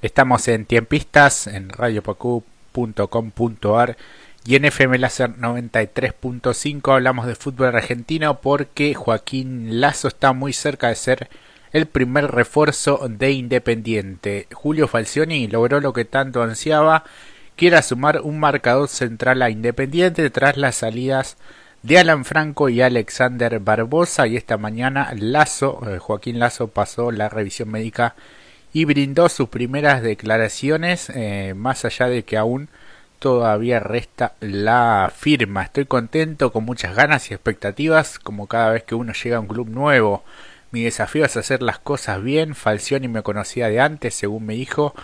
Estamos en Tiempistas, en radiopacu.com.ar y en FM Láser 93.5 hablamos de fútbol argentino porque Joaquín Lazo está muy cerca de ser el primer refuerzo de Independiente. Julio Falcioni logró lo que tanto ansiaba, que era sumar un marcador central a Independiente tras las salidas de Alan Franco y Alexander Barbosa y esta mañana Lazo, eh, Joaquín Lazo pasó la revisión médica y brindó sus primeras declaraciones, eh, más allá de que aún todavía resta la firma. Estoy contento, con muchas ganas y expectativas, como cada vez que uno llega a un club nuevo. Mi desafío es hacer las cosas bien. Falcioni me conocía de antes, según me dijo,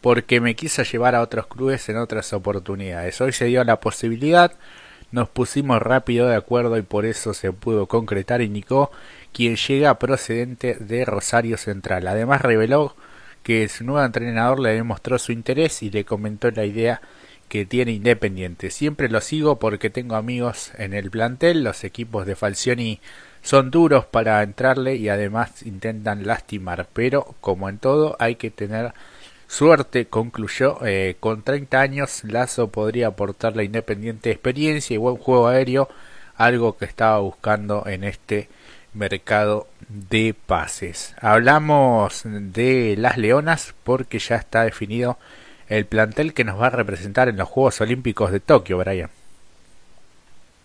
porque me quiso llevar a otros clubes en otras oportunidades. Hoy se dio la posibilidad, nos pusimos rápido de acuerdo y por eso se pudo concretar, indicó quien llega procedente de Rosario Central. Además reveló que su nuevo entrenador le demostró su interés y le comentó la idea que tiene Independiente. Siempre lo sigo porque tengo amigos en el plantel, los equipos de Falcioni son duros para entrarle y además intentan lastimar, pero como en todo hay que tener suerte, concluyó, eh, con 30 años Lazo podría aportarle a Independiente experiencia y buen juego aéreo, algo que estaba buscando en este mercado de pases. Hablamos de las Leonas porque ya está definido el plantel que nos va a representar en los Juegos Olímpicos de Tokio, Brian.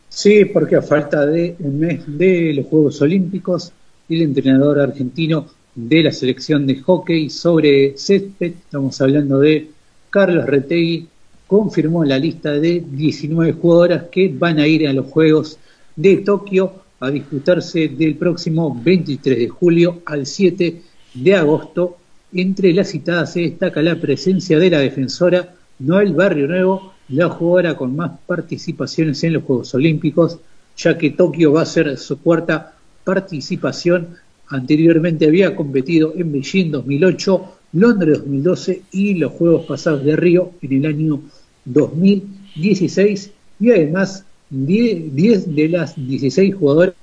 Sí, porque a falta de un mes de los Juegos Olímpicos, el entrenador argentino de la selección de hockey sobre césped, estamos hablando de Carlos Retegui, confirmó la lista de 19 jugadoras que van a ir a los Juegos de Tokio a disputarse del próximo 23 de julio al 7 de agosto. Entre las citadas se destaca la presencia de la defensora Noel Barrio Nuevo, la jugadora con más participaciones en los Juegos Olímpicos, ya que Tokio va a ser su cuarta participación. Anteriormente había competido en Beijing 2008, Londres 2012 y los Juegos pasados de Río en el año 2016 y además 10, de las 16 jugadoras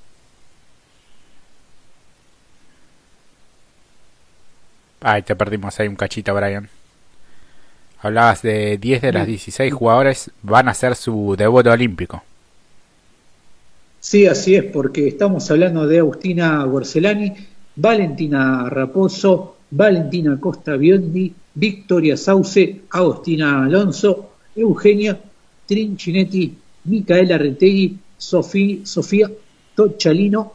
Ay, te perdimos ahí un cachito, Brian. Hablabas de 10 de las 16 jugadores van a hacer su debut olímpico. Sí, así es, porque estamos hablando de Agustina Gorcelani, Valentina Raposo, Valentina Costa Biondi, Victoria Sauce, Agustina Alonso, Eugenia Trinchinetti, Micaela Retegui, Sofía Tochalino,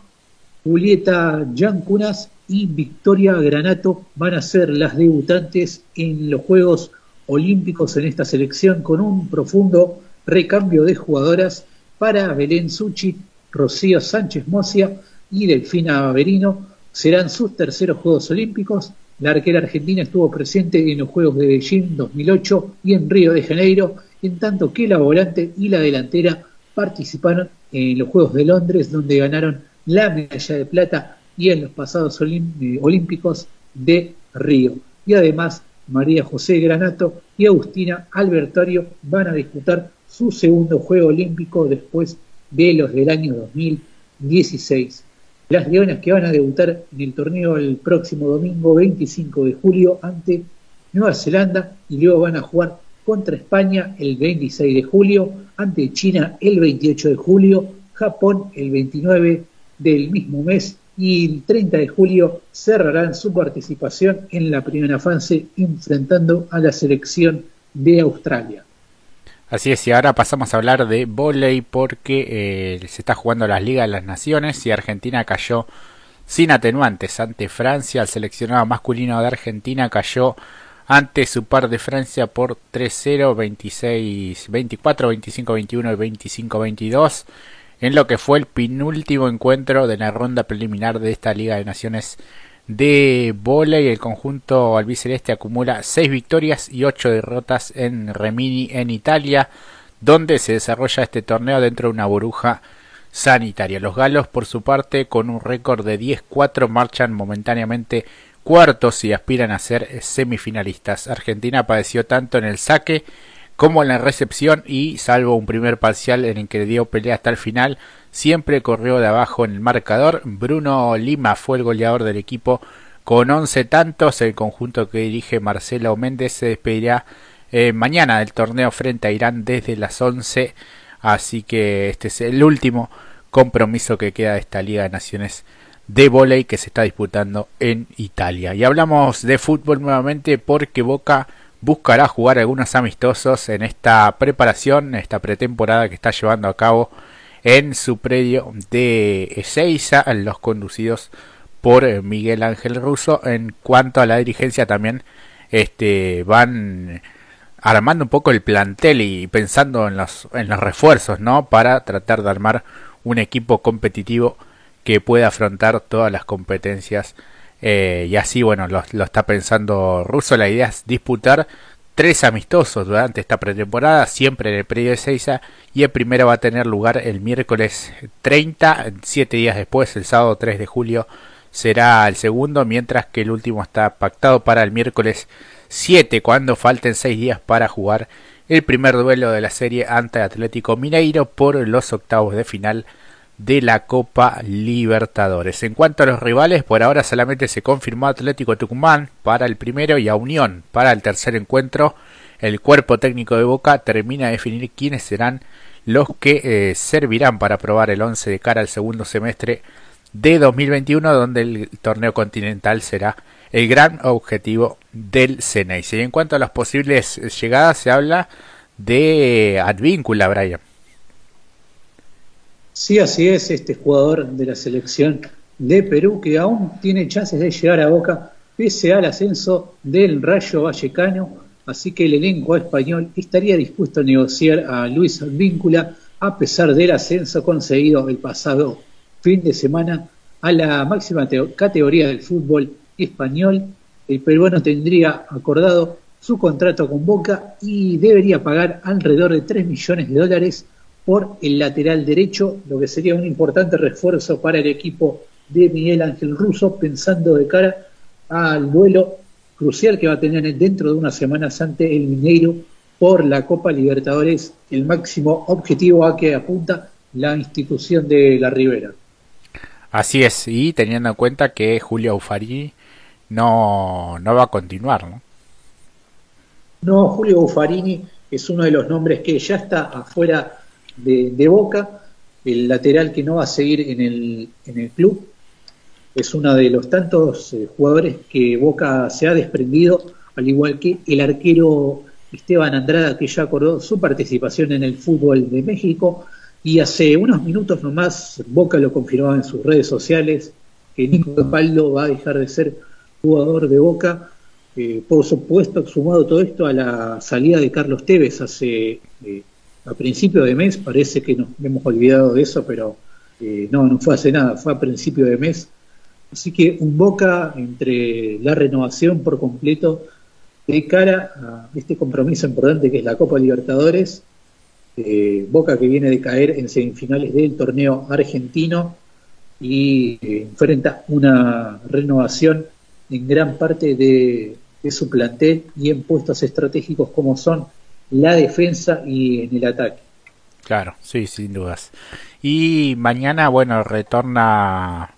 Julieta Yancunas y Victoria Granato van a ser las debutantes en los Juegos Olímpicos en esta selección con un profundo recambio de jugadoras para Belén Suchi, Rocío Sánchez Mocia y Delfina Averino. Serán sus terceros Juegos Olímpicos. La arquera argentina estuvo presente en los Juegos de Beijing 2008 y en Río de Janeiro en tanto que la volante y la delantera participaron en los Juegos de Londres, donde ganaron la medalla de plata y en los pasados eh, Olímpicos de Río. Y además, María José Granato y Agustina Albertario van a disputar su segundo Juego Olímpico después de los del año 2016. Las leonas que van a debutar en el torneo el próximo domingo 25 de julio ante Nueva Zelanda y luego van a jugar contra España el 26 de julio, ante China el 28 de julio, Japón el 29 del mismo mes y el 30 de julio cerrarán su participación en la primera fase enfrentando a la selección de Australia. Así es, y ahora pasamos a hablar de volei porque eh, se está jugando las Ligas de las Naciones y Argentina cayó sin atenuantes ante Francia. El seleccionado masculino de Argentina cayó ante su par de Francia por 3-0, 26, 24, 25, 21 y 25, 22 en lo que fue el penúltimo encuentro de la ronda preliminar de esta Liga de Naciones de y El conjunto albiceleste acumula 6 victorias y 8 derrotas en Remini en Italia, donde se desarrolla este torneo dentro de una burbuja sanitaria. Los galos, por su parte, con un récord de 10-4, marchan momentáneamente cuartos y aspiran a ser semifinalistas. Argentina padeció tanto en el saque como en la recepción y, salvo un primer parcial en el que dio pelea hasta el final, siempre corrió de abajo en el marcador. Bruno Lima fue el goleador del equipo con 11 tantos. El conjunto que dirige Marcelo Méndez se despedirá eh, mañana del torneo frente a Irán desde las 11. Así que este es el último compromiso que queda de esta Liga de Naciones de volei que se está disputando en Italia. Y hablamos de fútbol nuevamente porque Boca buscará jugar algunos amistosos en esta preparación, esta pretemporada que está llevando a cabo en su predio de Ezeiza, los conducidos por eh, Miguel Ángel Russo. En cuanto a la dirigencia también este, van armando un poco el plantel y pensando en los, en los refuerzos, ¿no? Para tratar de armar un equipo competitivo que pueda afrontar todas las competencias eh, y así, bueno, lo, está pensando Russo. La idea es disputar tres amistosos durante esta pretemporada, siempre en el periodo de Seiza. Y el primero va a tener lugar el miércoles 30, siete días después, el sábado 3 de julio, será el segundo, mientras que el último está pactado para el miércoles 7, cuando falten seis días para jugar el primer duelo de la serie ante Atlético Mineiro por los octavos de final de la Copa Libertadores. En cuanto a los rivales, por ahora solamente se confirmó Atlético Tucumán para el primero y a Unión para el tercer encuentro. El cuerpo técnico de Boca termina de definir quiénes serán los que eh, servirán para probar el 11 de cara al segundo semestre de 2021, donde el torneo continental será el gran objetivo del Ceneice. Y en cuanto a las posibles llegadas, se habla de Advíncula, Brian. Sí, así es, este jugador de la selección de Perú que aún tiene chances de llegar a Boca pese al ascenso del Rayo Vallecano, así que el elenco español estaría dispuesto a negociar a Luis Advíncula a pesar del ascenso conseguido el pasado fin de semana a la máxima categoría del fútbol español. El peruano tendría acordado su contrato con Boca y debería pagar alrededor de 3 millones de dólares por el lateral derecho, lo que sería un importante refuerzo para el equipo de Miguel Ángel Russo, pensando de cara al duelo crucial que va a tener dentro de unas semanas ante el Mineiro por la Copa Libertadores, el máximo objetivo a que apunta la institución de la Ribera. Así es, y teniendo en cuenta que Julio Ufarini no, no va a continuar, ¿no? No, Julio Buffarini es uno de los nombres que ya está afuera de, Boca, el lateral que no va a seguir en el, en el club. Es uno de los tantos eh, jugadores que Boca se ha desprendido, al igual que el arquero Esteban Andrada, que ya acordó su participación en el fútbol de México. Y hace unos minutos nomás Boca lo confirmaba en sus redes sociales, que Nico Paldo va a dejar de ser jugador de Boca. Eh, por supuesto, sumado todo esto a la salida de Carlos Tevez hace eh, a principio de mes, parece que nos hemos olvidado de eso, pero eh, no, no fue hace nada, fue a principio de mes. Así que un boca entre la renovación por completo de cara a este compromiso importante que es la Copa Libertadores, eh, Boca que viene de caer en semifinales del torneo argentino y eh, enfrenta una renovación en gran parte de, de su plantel y en puestos estratégicos como son la defensa y en el ataque. Claro, sí, sin dudas. Y mañana, bueno, retorna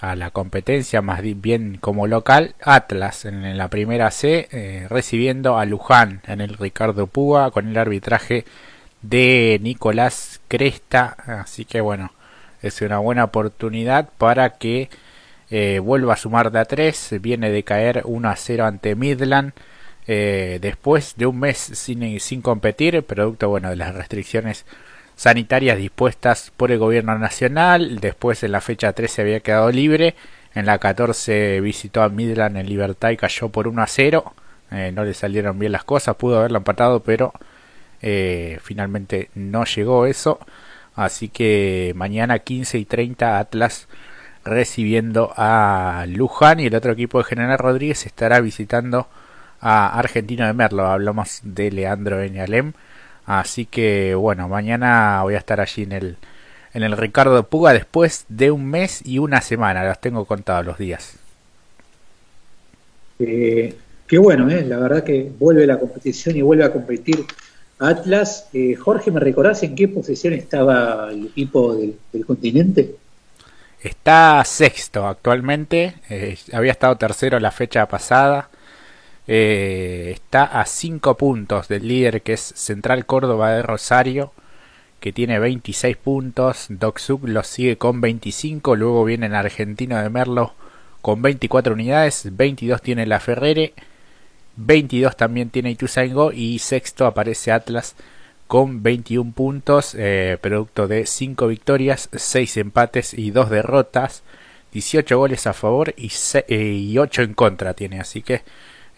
a la competencia más bien como local Atlas en la primera C eh, recibiendo a Luján en el Ricardo Púa con el arbitraje de Nicolás Cresta así que bueno es una buena oportunidad para que eh, vuelva a sumar de a 3 viene de caer 1 a 0 ante Midland eh, después de un mes sin, sin competir, producto bueno de las restricciones sanitarias dispuestas por el gobierno nacional, después en la fecha 13 había quedado libre, en la 14 visitó a Midland en Libertad y cayó por 1 a 0, eh, no le salieron bien las cosas, pudo haberlo empatado, pero eh, finalmente no llegó eso, así que mañana 15 y 30 Atlas recibiendo a Luján y el otro equipo de General Rodríguez estará visitando a Argentino de Merlo. Hablamos de Leandro Eñalem. Así que bueno, mañana voy a estar allí en el, en el Ricardo Puga después de un mes y una semana. Los tengo contados los días. Eh, qué bueno, ¿eh? la verdad que vuelve la competición y vuelve a competir Atlas. Eh, Jorge, ¿me recordás en qué posición estaba el equipo del, continente? Está sexto actualmente, eh, había estado tercero la fecha pasada. Eh, está a 5 puntos del líder que es Central Córdoba de Rosario, que tiene 26 puntos. Doc lo sigue con 25. Luego viene el Argentino de Merlo con 24 unidades. 22 tiene la Ferrere. 22 también tiene Ituzaingó. Y sexto aparece Atlas con 21 puntos, eh, producto de 5 victorias, 6 empates y 2 derrotas, 18 goles a favor y, eh, y 8 en contra tiene, así que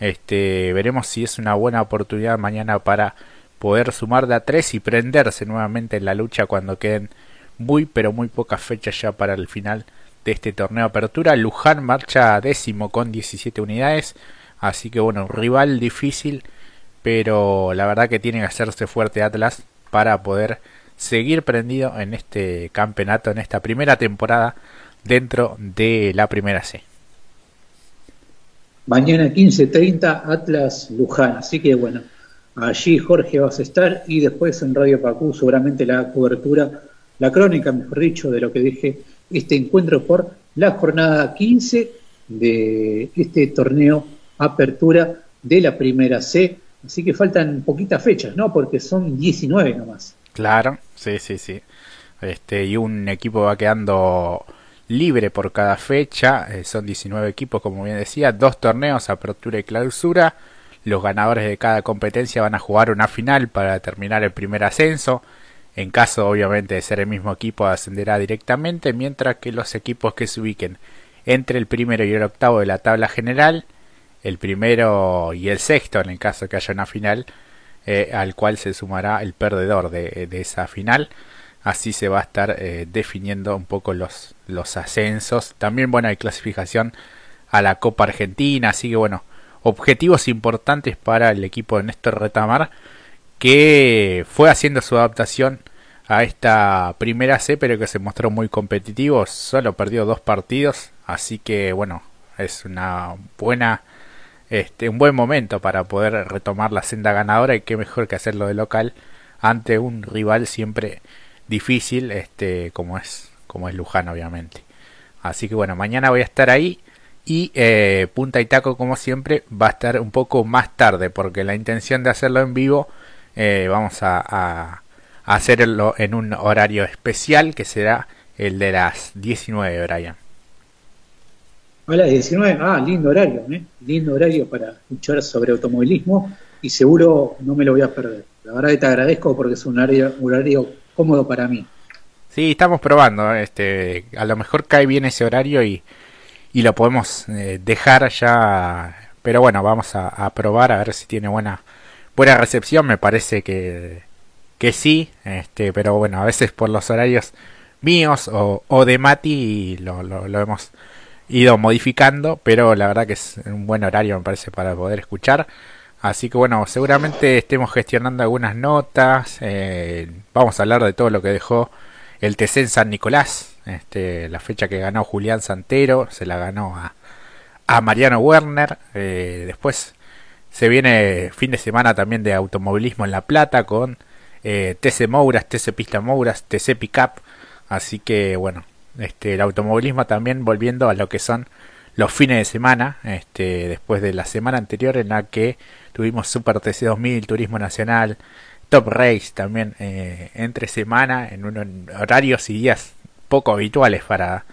este, veremos si es una buena oportunidad mañana para poder sumar de a 3 y prenderse nuevamente en la lucha cuando queden muy pero muy pocas fechas ya para el final de este torneo apertura. Luján marcha décimo con 17 unidades, así que bueno, un rival difícil pero la verdad que tiene que hacerse fuerte Atlas para poder seguir prendido en este campeonato, en esta primera temporada dentro de la primera C. Mañana 15.30 Atlas Luján, así que bueno, allí Jorge vas a estar y después en Radio Pacú seguramente la cobertura, la crónica, mejor dicho, de lo que dije, este encuentro por la jornada 15 de este torneo apertura de la primera C Así que faltan poquitas fechas, ¿no? Porque son 19 nomás. Claro, sí, sí, sí. Este, y un equipo va quedando libre por cada fecha. Eh, son 19 equipos, como bien decía. Dos torneos, apertura y clausura. Los ganadores de cada competencia van a jugar una final para terminar el primer ascenso. En caso, obviamente, de ser el mismo equipo, ascenderá directamente. Mientras que los equipos que se ubiquen entre el primero y el octavo de la tabla general el primero y el sexto en el caso que haya una final, eh, al cual se sumará el perdedor de, esa final. Así se va a estar eh, definiendo un poco los, los ascensos. También, bueno, hay clasificación a la Copa Argentina. Así que, bueno, objetivos importantes para el equipo de Néstor Retamar, que fue haciendo su adaptación a esta primera C, pero que se mostró muy competitivo. Solo perdió dos partidos. Así que, bueno, es una buena este, un buen momento para poder retomar la senda ganadora y qué mejor que hacerlo de local ante un rival siempre difícil este como es como es Luján obviamente así que bueno mañana voy a estar ahí y eh, Punta y Taco como siempre va a estar un poco más tarde porque la intención de hacerlo en vivo eh, vamos a, hacerlo en un horario especial que será el de las 19 Brian Hola, 19. Ah, lindo horario, ¿eh? Lindo horario para escuchar sobre automovilismo y seguro no me lo voy a perder. La verdad que te agradezco porque es un horario cómodo para mí. Sí, estamos probando. Este, a lo mejor cae bien ese horario y, y lo podemos eh, dejar ya. Pero bueno, vamos a, probar a ver si tiene buena buena recepción. Me parece que, que sí. Este, pero bueno, a veces por los horarios míos o, o de Mati lo, lo, lo hemos ido modificando, pero la verdad que es un buen horario me parece para poder escuchar. Así que bueno, seguramente estemos gestionando algunas notas. Eh, vamos a hablar de todo lo que dejó el TC en San Nicolás. Este, la fecha que ganó Julián Santero, se la ganó a, a Mariano Werner. Eh, después se viene fin de semana también de automovilismo en La Plata con eh, TC Mouras, TC Pista Mouras, TC Pickup. Así que bueno, este, el automovilismo también volviendo a lo que son los fines de semana, este, después de la semana anterior en la que tuvimos Super TC 2000, Turismo Nacional, Top Race también eh, entre semana en unos horarios y días poco habituales para,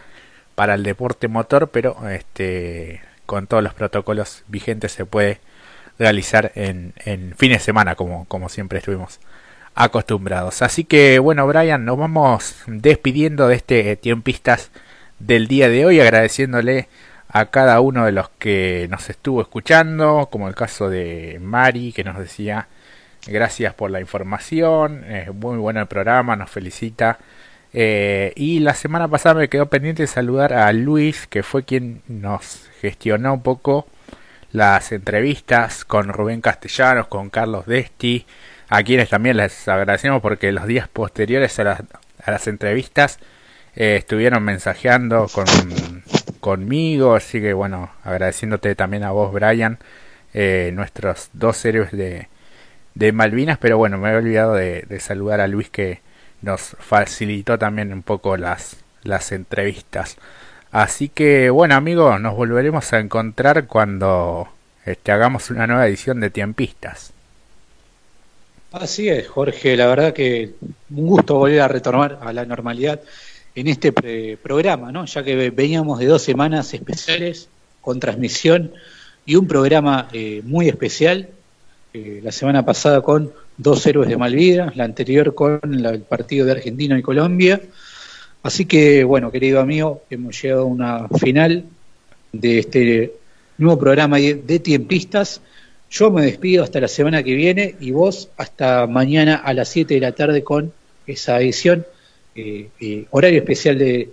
para el deporte motor, pero este, con todos los protocolos vigentes se puede realizar en, en de semana como, como siempre estuvimos acostumbrados. Así que bueno, Brian, nos vamos despidiendo de este tiempistas del día de hoy, agradeciéndole a cada uno de los que nos estuvo escuchando, como el caso de Mari, que nos decía gracias por la información, es muy bueno el programa, nos felicita. Eh, y la semana pasada me quedó pendiente de saludar a Luis, que fue quien nos gestionó un poco las entrevistas con Rubén Castellanos, con Carlos Desti, a quienes también les agradecemos porque los días posteriores a las, a las entrevistas eh, estuvieron mensajeando con, conmigo, así que bueno, agradeciéndote también a vos, Brian, eh, nuestros dos héroes de, de Malvinas, pero bueno, me he olvidado de, saludar a Luis que nos facilitó también un poco las, las entrevistas. Así que bueno amigos, nos volveremos a encontrar cuando este, hagamos una nueva edición de Tiempistas. Así es, Jorge, la verdad que un gusto volver a retomar a la normalidad en este programa, ¿no? ya que veníamos de dos semanas especiales con transmisión y un programa eh, muy especial, eh, la semana pasada con dos héroes de Malvidas, la anterior con el partido de Argentina y Colombia. Así que, bueno, querido amigo, hemos llegado a una final de este nuevo programa de tiempistas. Yo me despido hasta la semana que viene y vos hasta mañana a las 7 de la tarde con esa edición, horario especial de,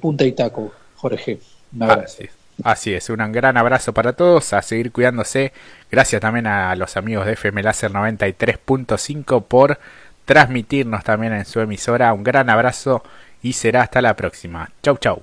Punta y Taco, Jorge. Un abrazo. Así es, un gran abrazo para todos, a seguir cuidándose. Gracias también a los amigos de FM Láser 93.5 por transmitirnos también en su emisora. Un gran abrazo y será hasta la próxima. Chau, chau.